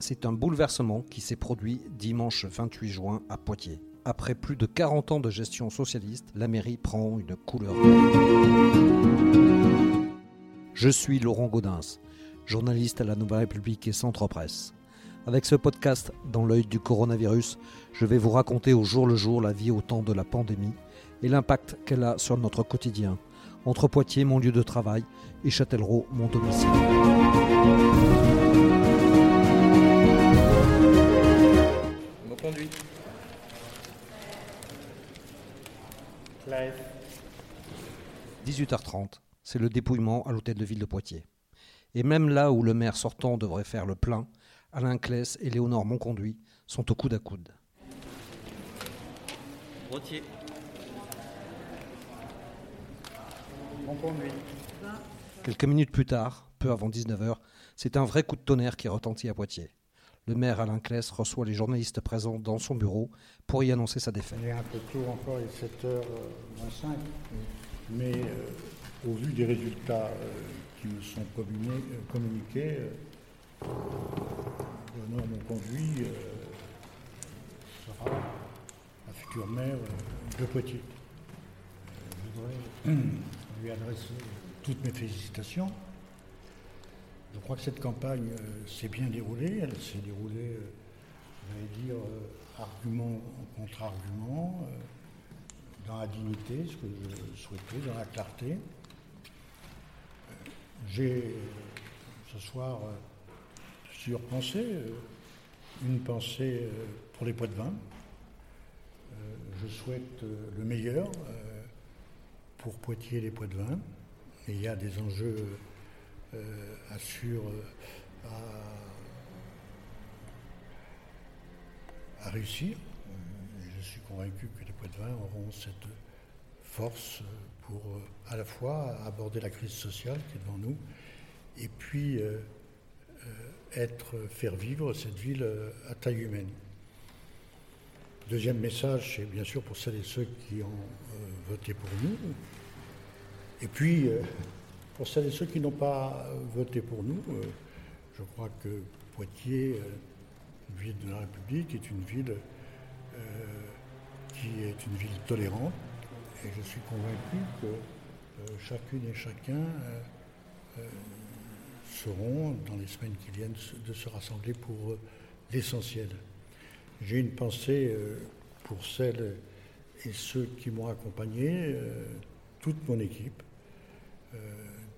C'est un bouleversement qui s'est produit dimanche 28 juin à Poitiers. Après plus de 40 ans de gestion socialiste, la mairie prend une couleur Je suis Laurent Gaudens, journaliste à la Nouvelle République et Centre Presse. Avec ce podcast Dans l'œil du coronavirus, je vais vous raconter au jour le jour la vie au temps de la pandémie et l'impact qu'elle a sur notre quotidien, entre Poitiers, mon lieu de travail, et Châtellerault, mon domicile. Me conduit. Live. 18h30, c'est le dépouillement à l'hôtel de ville de Poitiers. Et même là où le maire sortant devrait faire le plein, Alain Claes et Léonore Monconduit sont au coude à coude. Conduit. Quelques minutes plus tard, peu avant 19h, c'est un vrai coup de tonnerre qui retentit à Poitiers. Le maire Alain Claes reçoit les journalistes présents dans son bureau pour y annoncer sa défaite. Il est un peu tôt encore, il est 7h25, mais euh, au vu des résultats euh, qui me sont communiqués, euh, communiqués euh, Léonore Monconduit euh, sera la future maire euh, de Poitiers. Euh, je voudrais lui adresser toutes mes félicitations. Je crois que cette campagne euh, s'est bien déroulée. Elle s'est déroulée, euh, j'allais dire, euh, argument contre argument, euh, dans la dignité, ce que je souhaitais, dans la clarté. J'ai ce soir euh, plusieurs pensées. euh, Une pensée euh, pour les poids de vin. Je souhaite le meilleur pour Poitiers les poids de vin. Il y a des enjeux assurent euh, à, à réussir. Je suis convaincu que les poids de vin auront cette force pour euh, à la fois aborder la crise sociale qui est devant nous et puis euh, euh, être, faire vivre cette ville à taille humaine. Deuxième message, c'est bien sûr pour celles et ceux qui ont voté pour nous. Et puis, pour celles et ceux qui n'ont pas voté pour nous, je crois que Poitiers, euh, ville de la République, est une ville qui est une ville tolérante. Et je suis convaincu que euh, chacune et chacun euh, euh, seront, dans les semaines qui viennent, de se rassembler pour l'essentiel. J'ai une pensée pour celles et ceux qui m'ont accompagné, toute mon équipe,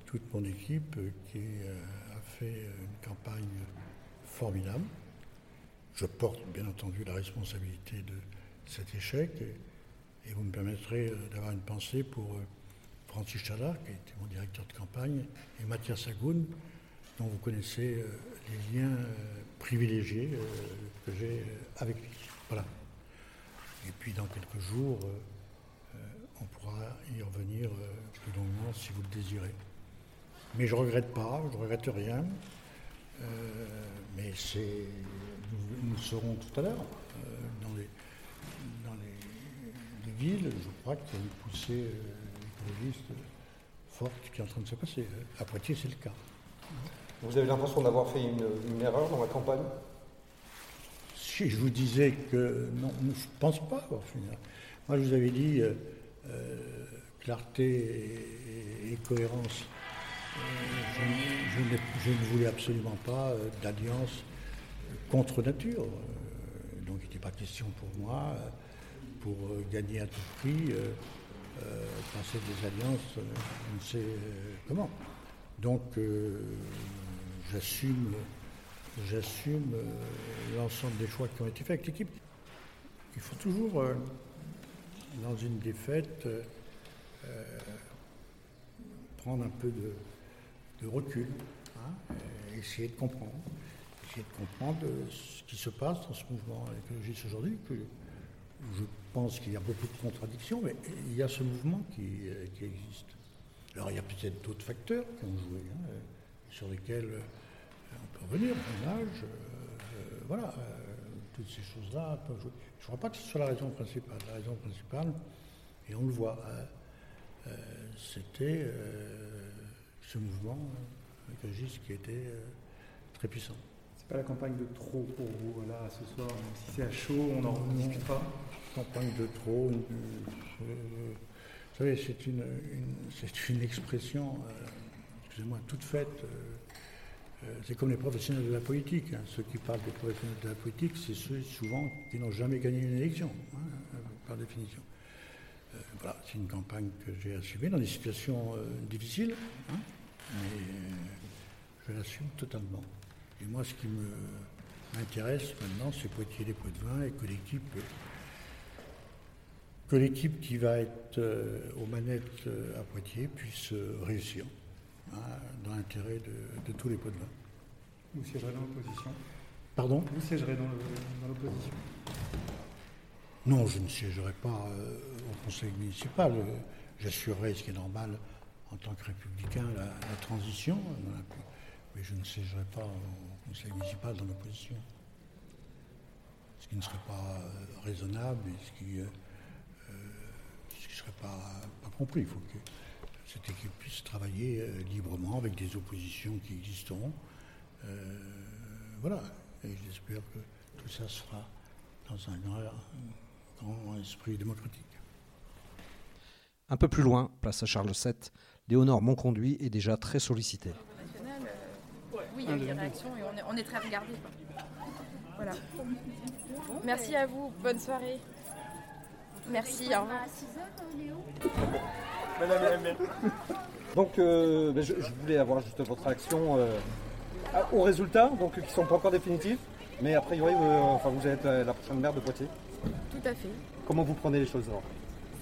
toute mon équipe qui a fait une campagne formidable. Je porte bien entendu la responsabilité de cet échec et vous me permettrez euh, d'avoir une pensée pour euh, Francis Chalard, qui était mon directeur de campagne, et Mathias Agoun, dont vous connaissez euh, les liens privilégiés que j'ai avec lui. Voilà. Et puis dans quelques jours, on pourra y revenir plus longuement si vous le désirez. Mais je ne regrette pas, je ne regrette rien. Mais c'est, nous, nous serons tout à l'heure dans, les, dans les, les villes. Je crois qu'il y a une poussée euh, écologiste forte qui est en train de se passer. À Poitiers, c'est le cas. Vous avez l'impression d'avoir fait une, une erreur dans la campagne? Si je vous disais que non, je ne pense pas avoir fait une erreur. Moi, je vous avais dit euh, euh, clarté et, cohérence. Euh, je, je ne voulais absolument pas euh, d'alliance contre nature. Euh, donc, il n'était pas question pour moi, euh, pour euh, gagner à tout prix, euh, euh, penser des alliances, on ne sait comment. Donc, j'assume, l'ensemble des choix qui ont été faits avec l'équipe. Il faut toujours, dans une défaite, prendre un peu de, recul, hein, essayer de comprendre, essayer de comprendre ce qui se passe dans ce mouvement écologiste aujourd'hui, je pense qu'il y a beaucoup de contradictions, mais il y a ce mouvement qui, euh, existe. Alors il y a peut-être d'autres facteurs qui ont joué, hein, sur lesquels on peut revenir, l'âge, voilà, toutes ces choses-là peuvent jouer. Je ne crois pas que ce soit la raison principale. La raison principale, et on le voit, c'était ce mouvement avec qui était très puissant. C'est pas la campagne de trop pour vous, là, ce soir, même si c'est à chaud, on en discutera. Campagne de trop, euh, vous savez, c'est une, une expression, euh, excusez-moi, toute faite. Euh, c'est comme les professionnels de la politique. Hein. Ceux qui parlent des professionnels de la politique, c'est ceux souvent qui n'ont jamais gagné une élection, hein, par définition. voilà, c'est une campagne que j'ai assumée dans des situations difficiles, hein, mais je l'assume totalement. Et moi, ce qui m'intéresse maintenant, c'est Poitiers les pots de vin et que l'équipe que l'équipe qui va être euh, aux manettes euh, à Poitiers puisse euh, réussir hein, dans l'intérêt de, tous les pots de vin. Vous siégerez dans l'opposition Pardon? Vous siégerez dans l'opposition Non, je ne siégerai pas au conseil municipal. J'assurerai, ce qui est normal en tant que républicain, la, la transition. Mais je ne siégerai pas au conseil municipal dans l'opposition. Ce qui ne serait pas raisonnable et ce qui ne serait pas, compris. Il faut que cette équipe puisse travailler euh, librement avec des oppositions qui existeront. Euh, voilà. Et j'espère que tout ça sera dans un grand, esprit démocratique. Un peu plus loin, place à Charles VII, Léonore Monconduit est déjà très sollicité. Euh, oui, il y a des réactions et on est, très regardé. Voilà. Merci à vous. Bonne soirée. Merci. Au revoir. Donc, euh, ben, je, voulais avoir juste votre réaction euh, aux résultats, donc qui ne sont pas encore définitifs, mais a priori, euh, enfin, vous êtes la prochaine maire de Poitiers. Tout à fait. Comment vous prenez les choses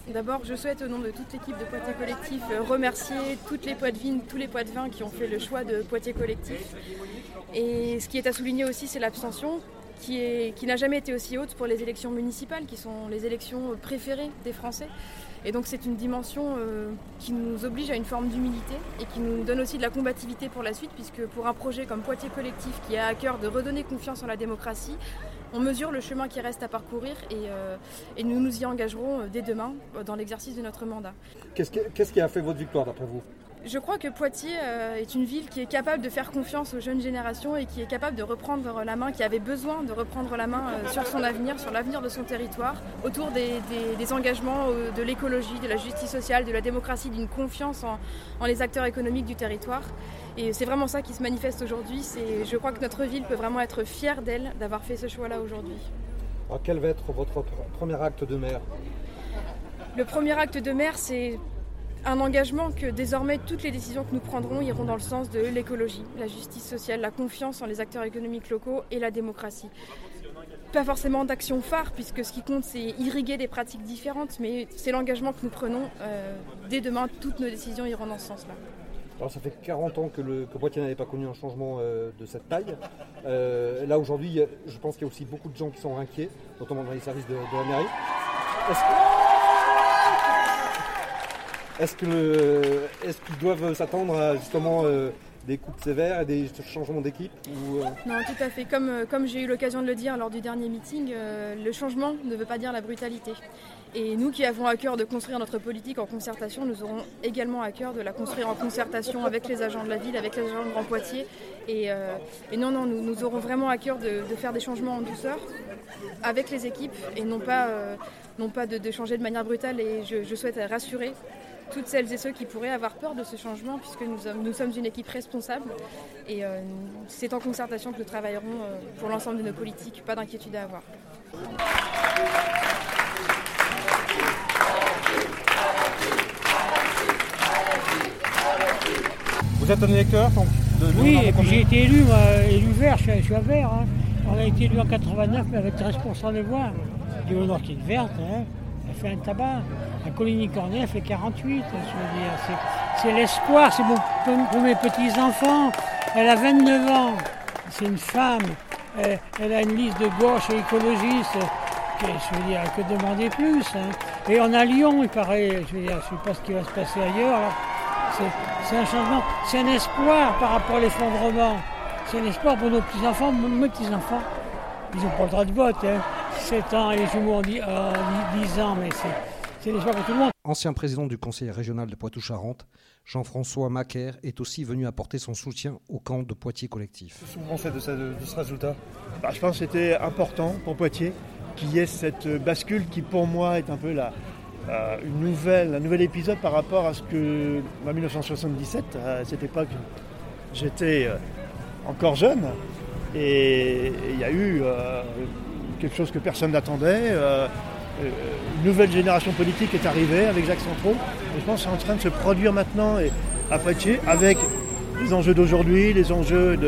D'abord, je souhaite au nom de toute l'équipe de Poitiers Collectif remercier toutes les Poitvines, tous les Poitvins qui ont fait le choix de Poitiers Collectif. Et ce qui est à souligner aussi, c'est l'abstention qui, n'a jamais été aussi haute pour les élections municipales, qui sont les élections préférées des Français. Et donc c'est une dimension euh, qui nous oblige à une forme d'humilité et qui nous donne aussi de la combativité pour la suite, puisque pour un projet comme Poitiers Collectif, qui a à cœur de redonner confiance en la démocratie, on mesure le chemin qui reste à parcourir et, euh, nous nous y engagerons euh, dès demain dans l'exercice de notre mandat. Qu'est-ce qui a fait votre victoire d'après vous? Je crois que Poitiers euh, est une ville qui est capable de faire confiance aux jeunes générations et qui est capable de reprendre la main, qui avait besoin de reprendre la main euh, sur son avenir, sur l'avenir de son territoire, autour des, engagements euh, de l'écologie, de la justice sociale, de la démocratie, d'une confiance en, les acteurs économiques du territoire. Et c'est vraiment ça qui se manifeste aujourd'hui. Je crois que notre ville peut vraiment être fière d'elle d'avoir fait ce choix-là aujourd'hui. quel va être votre premier acte de maire? Le premier acte de maire, c'est un engagement que désormais toutes les décisions que nous prendrons iront dans le sens de l'écologie, la justice sociale, la confiance en les acteurs économiques locaux et la démocratie. Pas forcément d'action phare, puisque ce qui compte, c'est irriguer des pratiques différentes, mais c'est l'engagement que nous prenons. Euh, dès demain, toutes nos décisions iront dans ce sens-là. Alors ça fait 40 ans que, le, Poitiers n'avait pas connu un changement euh, de cette taille. Euh, là aujourd'hui, je pense qu'il y a aussi beaucoup de gens qui sont inquiets, notamment dans les services de, la mairie. Est-ce qu'ils doivent s'attendre à justement euh, des coupes sévères des changements d'équipe euh Non, tout à fait. Comme, euh, comme j'ai eu l'occasion de le dire lors du dernier meeting, le changement ne veut pas dire la brutalité. Et nous qui avons à cœur de construire notre politique en concertation, nous aurons également à cœur de la construire en concertation avec les agents de la ville, avec les agents de Grand Poitiers. Et, non, non, nous, aurons vraiment à cœur de, faire des changements en douceur avec les équipes et non pas, non pas de, changer de manière brutale. Et je souhaite rassurer toutes celles et ceux qui pourraient avoir peur de ce changement, puisque nous, nous sommes une équipe responsable. Et euh, c'est en concertation que nous travaillerons euh, pour l'ensemble de nos politiques. Pas d'inquiétude à avoir. Vous êtes un électeur Oui, et puis j'ai été élu, élu vert, je suis, à vert. Hein. On a été élu en 89, mais avec 13% des voix. Léonore qui est verte, hein. Elle fait un tabac. La Coligny-Cornet, elle fait 48, C'est l'espoir, c'est pour, mes petits-enfants. Elle a 29 ans, c'est une femme. Elle, a une liste de gauche et écologiste. Je veux dire, que demander plus hein. Et on a Lyon, il paraît, je ne sais pas ce qui va se passer ailleurs. C'est un changement, c'est un espoir par rapport à l'effondrement. C'est un espoir pour nos petits-enfants, mes petits-enfants. Ils n'ont pas le droit de vote. Hein. 7 ans et les jumeaux ont 10, ans, mais c'est l'espoir pour tout le monde. Ancien président du conseil régional de Poitou-Charentes, Jean-François Macaire est aussi venu apporter son soutien au camp de Poitiers collectif. Qu'est-ce que vous pensez de ce, résultat bah, Je pense que c'était important pour Poitiers qu'il y ait cette bascule qui pour moi est un peu la, euh, une nouvelle, un nouvel épisode par rapport à ce que en 1977, à cette époque, j'étais euh, encore jeune et il y a eu euh, quelque chose que personne n'attendait. une nouvelle génération politique est arrivée avec Jacques Centraux. Je pense que c'est en train de se produire maintenant et à Poitiers avec les enjeux d'aujourd'hui, les enjeux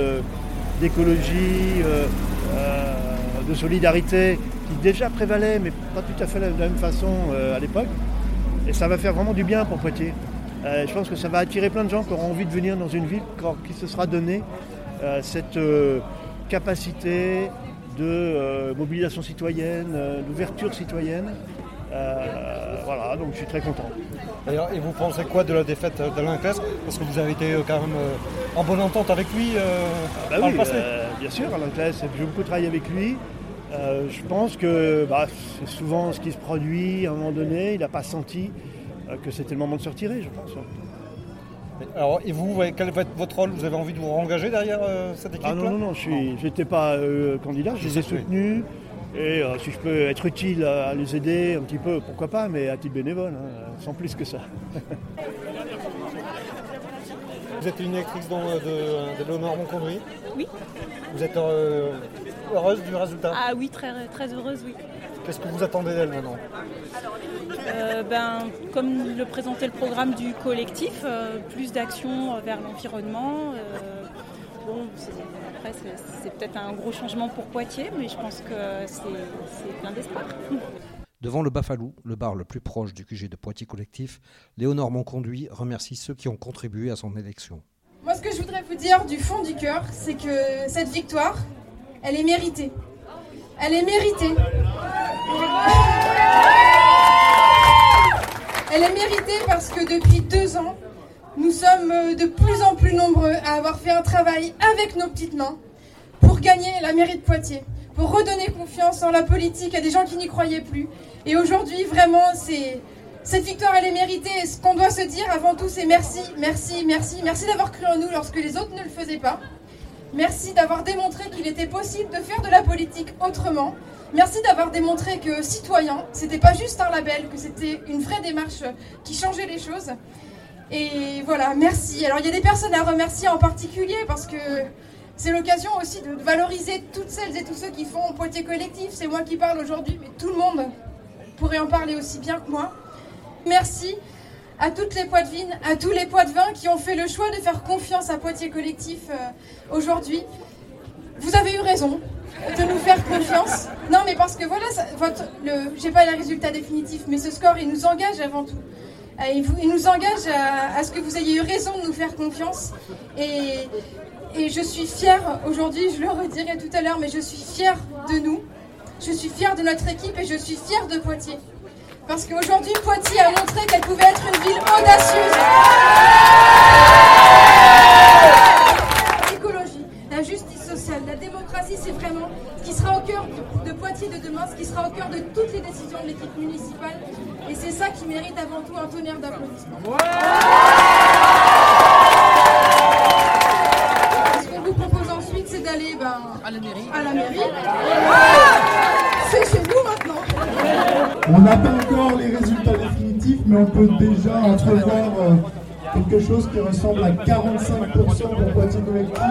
d'écologie, de solidarité qui déjà prévalait, mais pas tout à fait de la même façon euh, à l'époque. Et ça va faire vraiment du bien pour Poitiers. Euh, je pense que ça va attirer plein de gens qui auront envie de venir dans une ville qui se sera donné euh, cette capacité de mobilisation citoyenne, d'ouverture citoyenne. voilà, donc je suis très content. et vous pensez quoi de la défaite d'Alain Claes Parce que vous avez été quand même en bonne entente avec lui ah bah oui, bien sûr, Alain Claes, j'ai beaucoup travaillé avec lui. Euh, je pense que bah, c'est souvent ce qui se produit à un moment donné. Il n'a pas senti euh, que c'était le moment de se retirer, je pense. Alors, et vous, quel va être votre rôle? Vous avez envie de vous engager derrière euh, cette équipe Ah non, non, non, je n'étais pas candidat, je les ai soutenus. Et si je peux être utile à, les aider un petit peu, pourquoi pas, mais à titre bénévole, hein, sans plus que ça. vous êtes une actrice de, de Léonore Monconduit Oui. Vous êtes heureuse du résultat? Ah oui, très, très heureuse, oui. Qu'est-ce que vous attendez d'elle maintenant euh, ben, Comme le présentait le programme du collectif, euh, plus d'action vers l'environnement. Euh, bon, après, c'est peut-être un gros changement pour Poitiers, mais je pense que c'est plein d'espoir. Devant le Bafalou, le bar le plus proche du QG de Poitiers Collectif, Léonore Monconduit remercie ceux qui ont contribué à son élection. Moi, ce que je voudrais vous dire du fond du cœur, c'est que cette victoire, elle est méritée. Elle est méritée. Elle est méritée parce que depuis deux ans, nous sommes de plus en plus nombreux à avoir fait un travail avec nos petites mains pour gagner la mairie de Poitiers, pour redonner confiance en la politique à des gens qui n'y croyaient plus. Et aujourd'hui, vraiment, cette victoire, elle est méritée. Ce qu'on doit se dire avant tout, c'est merci, merci, merci, merci d'avoir cru en nous lorsque les autres ne le faisaient pas. Merci d'avoir démontré qu'il était possible de faire de la politique autrement. Merci d'avoir démontré que citoyen, c'était pas juste un label, que c'était une vraie démarche qui changeait les choses. Et voilà, merci. Alors il y a des personnes à remercier en particulier parce que c'est l'occasion aussi de valoriser toutes celles et tous ceux qui font Poitiers Collectif. C'est moi qui parle aujourd'hui, mais tout le monde pourrait en parler aussi bien que moi. Merci à toutes les Poitvines, à tous les Poitvins qui ont fait le choix de faire confiance à Poitiers Collectif euh, aujourd'hui. Vous avez eu raison de nous faire confiance. Non, mais parce que voilà, votre, le, j'ai pas les résultats définitifs, mais ce score, il nous engage avant tout. Euh, il, il, nous engage à, à, ce que vous ayez eu raison de nous faire confiance. Et, et je suis fière aujourd'hui, je le redirai tout à l'heure, mais je suis fière de nous. Je suis fière de notre équipe et je suis fière de Poitiers. Parce qu'aujourd'hui, Poitiers a montré qu'elle pouvait être une ville audacieuse. L'écologie, la justice sociale, la démocratie, c'est vraiment ce qui sera au cœur de Poitiers de demain, ce qui sera au cœur de toutes les décisions de l'équipe municipale. Et c'est ça qui mérite avant tout un tonnerre d'applaudissements. ce qu'on vous propose ensuite, c'est d'aller ben, à la mairie. À la mairie. C'est chez vous maintenant. On n'a pas encore les résultats définitifs, mais on peut déjà entrevoir euh, quelque chose qui ressemble à 45% pour Poitiers Collectif.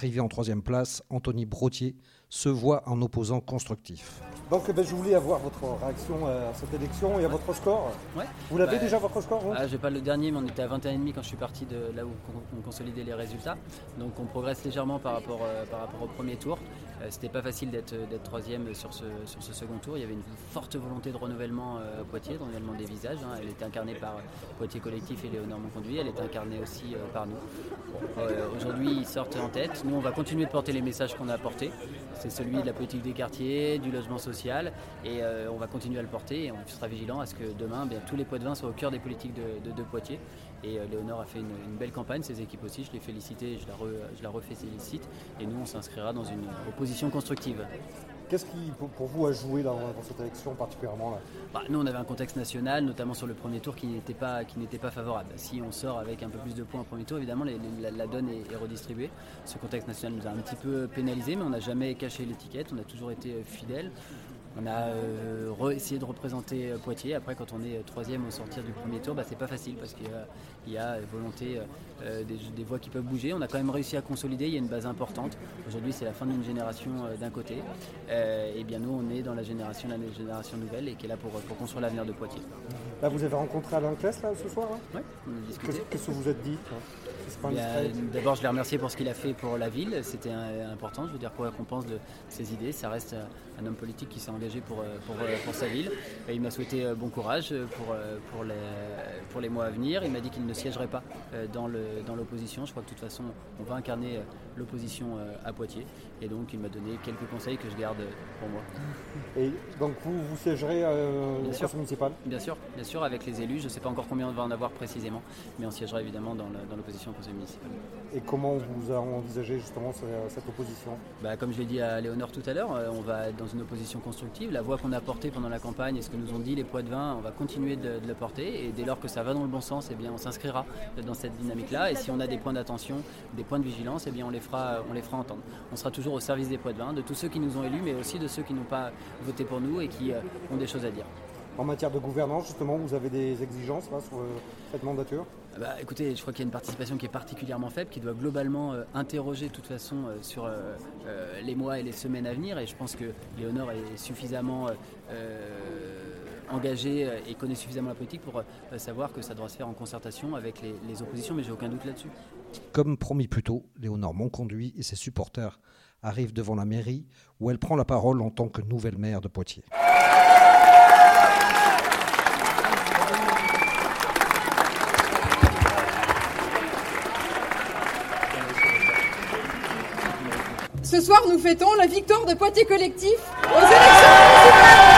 Arrivé en troisième place, Anthony Brotier se voit un opposant constructif. Donc ben, je voulais avoir votre réaction à cette élection et à votre score. Vous l'avez bah, déjà votre score ah, Je n'ai pas le dernier, mais on était à 21,5 quand je suis parti de là où on consolidait les résultats. Donc on progresse légèrement par rapport, euh, par rapport au premier tour. Euh, c'était pas facile d'être troisième sur ce, sur ce second tour. Il y avait une forte volonté de renouvellement euh, à Poitiers, de renouvellement des visages. Hein. Elle était incarnée par Poitiers Collectif et Léonore Monconduit. Elle est incarnée aussi par nous. Aujourd'hui, ils sortent en tête. Nous, on va continuer de porter les messages qu'on a apportés C'est celui de la politique des quartiers, du logement social, et on va continuer à le porter et on sera vigilant à ce que demain, bien, tous les poids de vin soient au cœur des politiques de, Poitiers. Et Léonore a fait une, belle campagne, ses équipes aussi, je l'ai félicité, je la, je la refais félicite, et nous on s'inscrira dans une opposition constructive. Qu'est-ce qui, pour, vous, a joué dans, cette élection particulièrement là? Bah, Nous, on avait un contexte national, notamment sur le premier tour, qui n'était pas, favorable. Si on sort avec un peu plus de points au premier tour, évidemment, la, donne est, redistribuée. Ce contexte national nous a un petit peu pénalisé, mais on n'a jamais caché l'étiquette, on a toujours été fidèles. On a euh, essayé de représenter euh, Poitiers. Après, quand on est euh, troisième au sortir du premier tour, bah, c'est pas facile parce qu'il y, a volonté des, voix qui peuvent bouger. On a quand même réussi à consolider. Il y a une base importante. Aujourd'hui, c'est la fin d'une génération d'un côté. et bien nous, on est dans la génération, la génération nouvelle et qui est là pour, construire l'avenir de Poitiers. Là, vous avez rencontré Alain Claes là ce soir Oui, a discuté. Qu'est-ce que vous êtes dit D'abord, je l'ai remercié pour ce qu'il a fait pour la ville. C'était important. Je veux dire, pour récompense de ses idées, ça reste un homme politique qui s'est engagé pour, euh, euh, pour, sa ville. Et il m'a souhaité euh, bon courage pour, pour, les, pour les mois à venir. Il m'a dit qu'il ne siégerait pas dans l'opposition. Dans je crois que de toute façon, on va incarner l'opposition à Poitiers. Et donc, il m'a donné quelques conseils que je garde pour moi. Et donc, vous, vous siégerez au conseil municipal Bien sûr, bien sûr, avec les élus. Je ne sais pas encore combien on va en avoir précisément, mais on siégera évidemment dans l'opposition au conseil municipal. Et comment vous envisagez justement cette opposition? Bah, Comme je l'ai dit à Léonore tout à l'heure, on va être dans une opposition constructive. La voix qu'on a portée pendant la campagne et ce que nous ont dit les poids de vin, on va continuer de, le porter. Et dès lors que ça va dans le bon sens, eh bien, on s'inscrira dans cette dynamique-là. Et si on a des points d'attention, des points de vigilance, eh bien, on les, fera, on les fera entendre. On sera toujours au service des poids de vin, de tous ceux qui nous ont élus, mais aussi de ceux qui n'ont pas voté pour nous et qui euh, ont des choses à dire. En matière de gouvernance, justement, vous avez des exigences sur euh, cette mandature? Bah, écoutez, je crois qu'il y a une participation qui est particulièrement faible, qui doit globalement euh, interroger de toute façon euh, sur les mois et les semaines à venir. Et je pense que Léonore est suffisamment engagée et connaît suffisamment la politique pour savoir que ça doit se faire en concertation avec les, les oppositions, mais j'ai aucun doute là-dessus. Comme promis plus tôt, Léonore Monconduit et ses supporters arrivent devant la mairie où elle prend la parole en tant que nouvelle maire de Poitiers. Ce soir, nous fêtons la victoire de Poitiers Collectif aux élections municipales.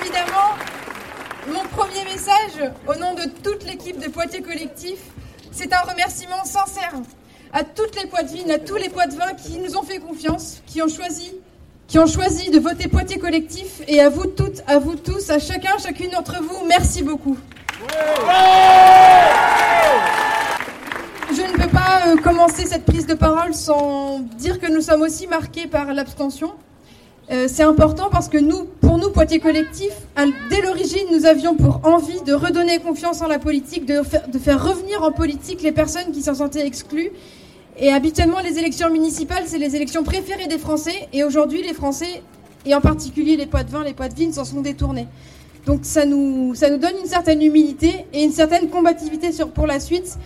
Évidemment, mon premier message au nom de toute Collectif, c'est un remerciement sincère à toutes les Poitevines, à tous les Poitevins qui nous ont fait confiance, qui ont choisi qui ont choisi de voter Poitiers Collectif et à vous toutes, à vous tous, à chacun, chacune d'entre vous, merci beaucoup. Je ne peux pas euh, commencer cette prise de parole sans dire que nous sommes aussi marqués par l'abstention. Euh, c'est important parce que nous, pour nous, Poitiers Collectif, dès l'origine, nous avions pour envie de redonner confiance en la politique, de faire, de revenir en politique les personnes qui s'en sentaient exclues. Et habituellement, les élections municipales, c'est les élections préférées des Français. Et aujourd'hui, les Français, et en particulier les Poids-de-Vin, les Poids-de-Vigne, s'en sont détournés. Donc ça nous, ça nous donne une certaine humilité et une certaine combativité pour la suite.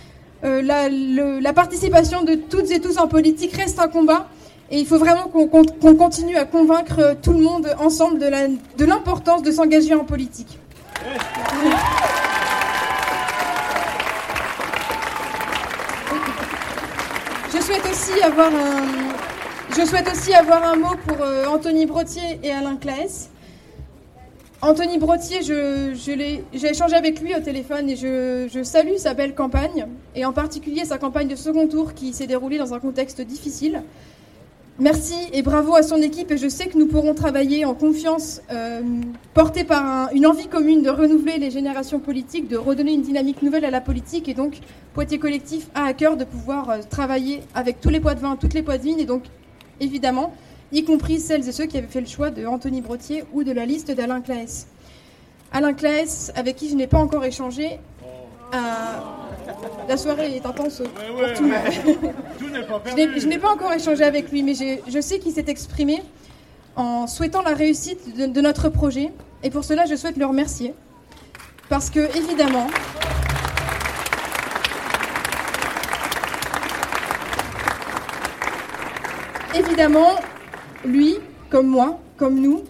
Euh, la, participation de toutes et tous en politique reste un combat et il faut vraiment qu'on continue à convaincre tout le monde ensemble de l'importance de s'engager en politique. Je souhaite aussi avoir un, je souhaite aussi avoir un mot pour euh, Anthony Brottier et Alain Claes. Anthony Brottier, j'ai échangé avec lui au téléphone et je, salue sa belle campagne, et en particulier sa campagne de second tour qui s'est déroulée dans un contexte difficile. Merci et bravo à son équipe. Et je sais que nous pourrons travailler en confiance, euh, portés par une envie commune de renouveler les générations politiques, de redonner une dynamique nouvelle à la politique. Et donc Poitiers Collectif a à cœur de pouvoir euh, travailler avec tous les poids de vin, toutes les poids de vigne. Et donc évidemment y compris celles et ceux qui avaient fait le choix de Anthony Brottier ou de la liste d'Alain Claes. Alain Claes, avec qui je n'ai pas encore échangé, euh, la soirée est intense pour tout. je n'ai pas encore échangé avec lui, mais je sais qu'il s'est exprimé en souhaitant la réussite de, de, notre projet. Et pour cela, je souhaite le remercier. Parce que, évidemment, évidemment, lui, comme moi, comme nous,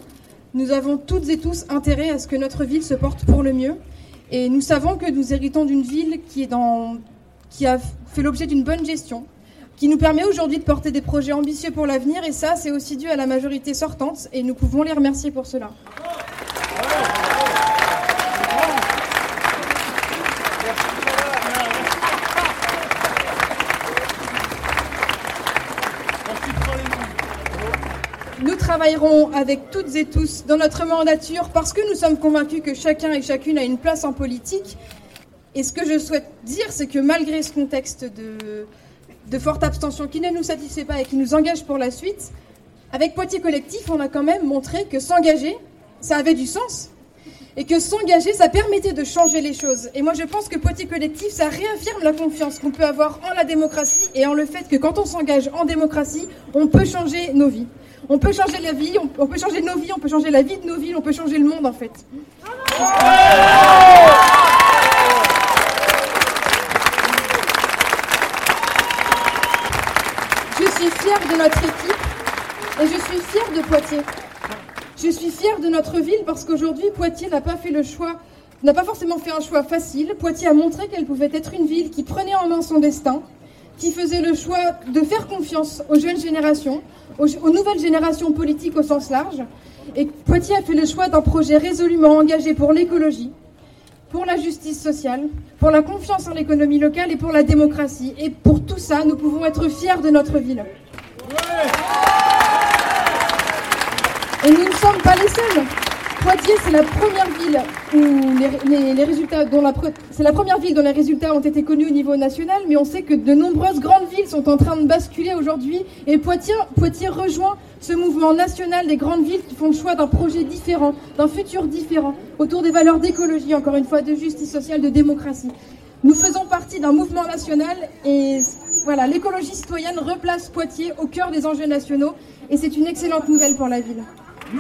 nous avons toutes et tous intérêt à ce que notre ville se porte pour le mieux. Et nous savons que nous héritons d'une ville qui, a fait l'objet d'une bonne gestion, qui nous permet aujourd'hui de porter des projets ambitieux pour l'avenir. Et ça, c'est aussi dû à la majorité sortante et nous pouvons les remercier pour cela. Nous travaillerons avec toutes et tous dans notre mandature parce que nous sommes convaincus que chacun et chacune a une place en politique. Et ce que je souhaite dire, c'est que malgré ce contexte de, de forte abstention qui ne nous satisfait pas et qui nous engage pour la suite, avec Poitiers Collectif, on a quand même montré que s'engager, ça avait du sens. Et que s'engager, ça permettait de changer les choses. Et moi, je pense que Poitiers Collectif, ça réaffirme la confiance qu'on peut avoir en la démocratie et en le fait que quand on s'engage en démocratie, on peut changer nos vies. On peut changer la vie, on, peut changer nos vies, on peut changer la vie de nos villes, on peut changer le monde en fait. Je suis fière de notre équipe et je suis fière de Poitiers. Je suis fière de notre ville parce qu'aujourd'hui, Poitiers n'a pas fait le choix, n'a pas forcément fait un choix facile. Poitiers a montré qu'elle pouvait être une ville qui prenait en main son destin, qui faisait le choix de faire confiance aux jeunes générations, aux, nouvelles générations politiques au sens large. Et Poitiers a fait le choix d'un projet résolument engagé pour l'écologie, pour la justice sociale, pour la confiance en l'économie locale et pour la démocratie. Et pour tout ça, nous pouvons être fiers de notre ville. Et nous ne sommes pas les seuls. Poitiers, c'est la première ville dont les résultats ont été connus au niveau national, mais on sait que de nombreuses grandes villes sont en train de basculer aujourd'hui, et Poitiers, Poitiers rejoint ce mouvement national des grandes villes qui font le choix d'un projet différent, d'un futur différent, autour des valeurs d'écologie, encore une fois, de justice sociale, de démocratie. Nous faisons partie d'un mouvement national et voilà, l'écologie citoyenne replace Poitiers au cœur des enjeux nationaux et c'est une excellente nouvelle pour la ville. On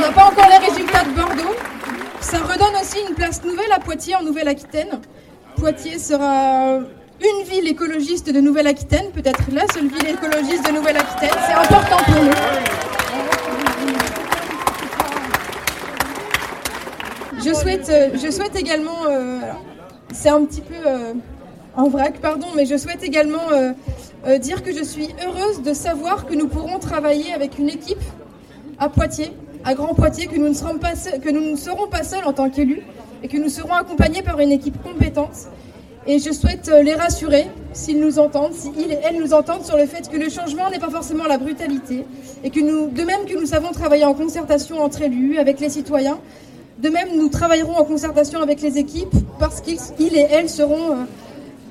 n'a pas encore les résultats de Bordeaux. Ça redonne aussi une place nouvelle à Poitiers en Nouvelle-Aquitaine. Poitiers sera une ville écologiste de Nouvelle-Aquitaine, peut-être la seule ville écologiste de Nouvelle-Aquitaine. C'est important pour nous. Je souhaite, euh, je souhaite également, euh, c'est un petit peu euh, en vrac, pardon, mais je souhaite également dire que je suis heureuse de savoir que nous pourrons travailler avec une équipe à Poitiers, à Grand Poitiers, que nous ne serons pas, que nous ne serons pas seuls en tant qu'élus et que nous serons accompagnés par une équipe compétente. Et je souhaite les rassurer, s'ils nous entendent, s'ils et elles nous entendent, sur le fait que le changement n'est pas forcément la brutalité, et que nous, de même que nous savons travailler en concertation entre élus, avec les citoyens, de même, nous travaillerons en concertation avec les équipes parce qu'ils et elles seront euh,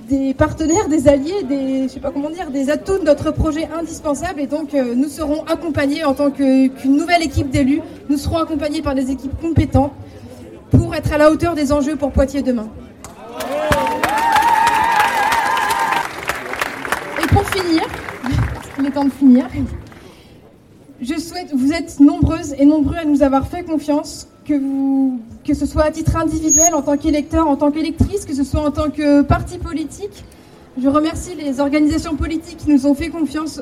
des partenaires, des alliés, des, je sais pas comment dire, des atouts de notre projet indispensable. Et donc, euh, nous serons accompagnés en tant qu'une nouvelle équipe d'élus. Nous serons accompagnés par des équipes compétentes pour être à la hauteur des enjeux pour Poitiers demain. Et pour finir, il est temps de finir. Je souhaite, vous êtes nombreuses et nombreux à nous avoir fait confiance que, vous, que ce soit à titre individuel, en tant qu'électeur, en tant qu'électrice, que ce soit en tant que parti politique. Je remercie les organisations politiques qui nous ont fait confiance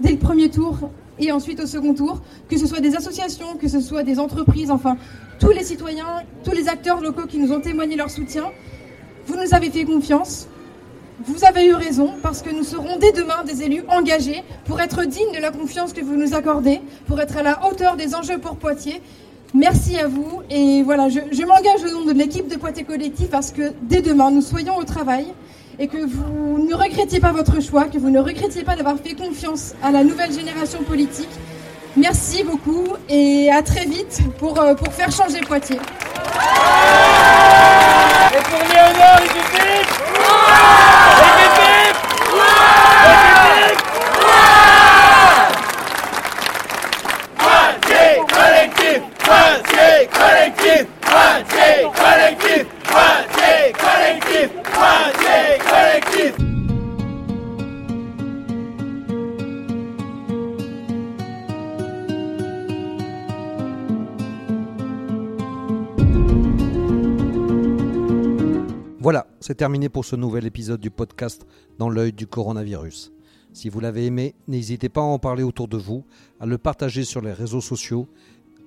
dès le premier tour et ensuite au second tour, que ce soit des associations, que ce soit des entreprises, enfin tous les citoyens, tous les acteurs locaux qui nous ont témoigné leur soutien. Vous nous avez fait confiance, vous avez eu raison parce que nous serons dès demain des élus engagés pour être dignes de la confiance que vous nous accordez, pour être à la hauteur des enjeux pour Poitiers Merci à vous. Et voilà, je, m'engage au nom de l'équipe de Poitiers Collectif parce que dès demain, nous soyons au travail et que vous ne regrettiez pas votre choix, que vous ne regrettiez pas d'avoir fait confiance à la nouvelle génération politique. Merci beaucoup et à très vite pour, euh, pour faire changer Poitiers. Voilà, c'est terminé pour ce nouvel épisode du podcast Dans l'œil du coronavirus. Si vous l'avez aimé, n'hésitez pas à en parler autour de vous, à le partager sur les réseaux sociaux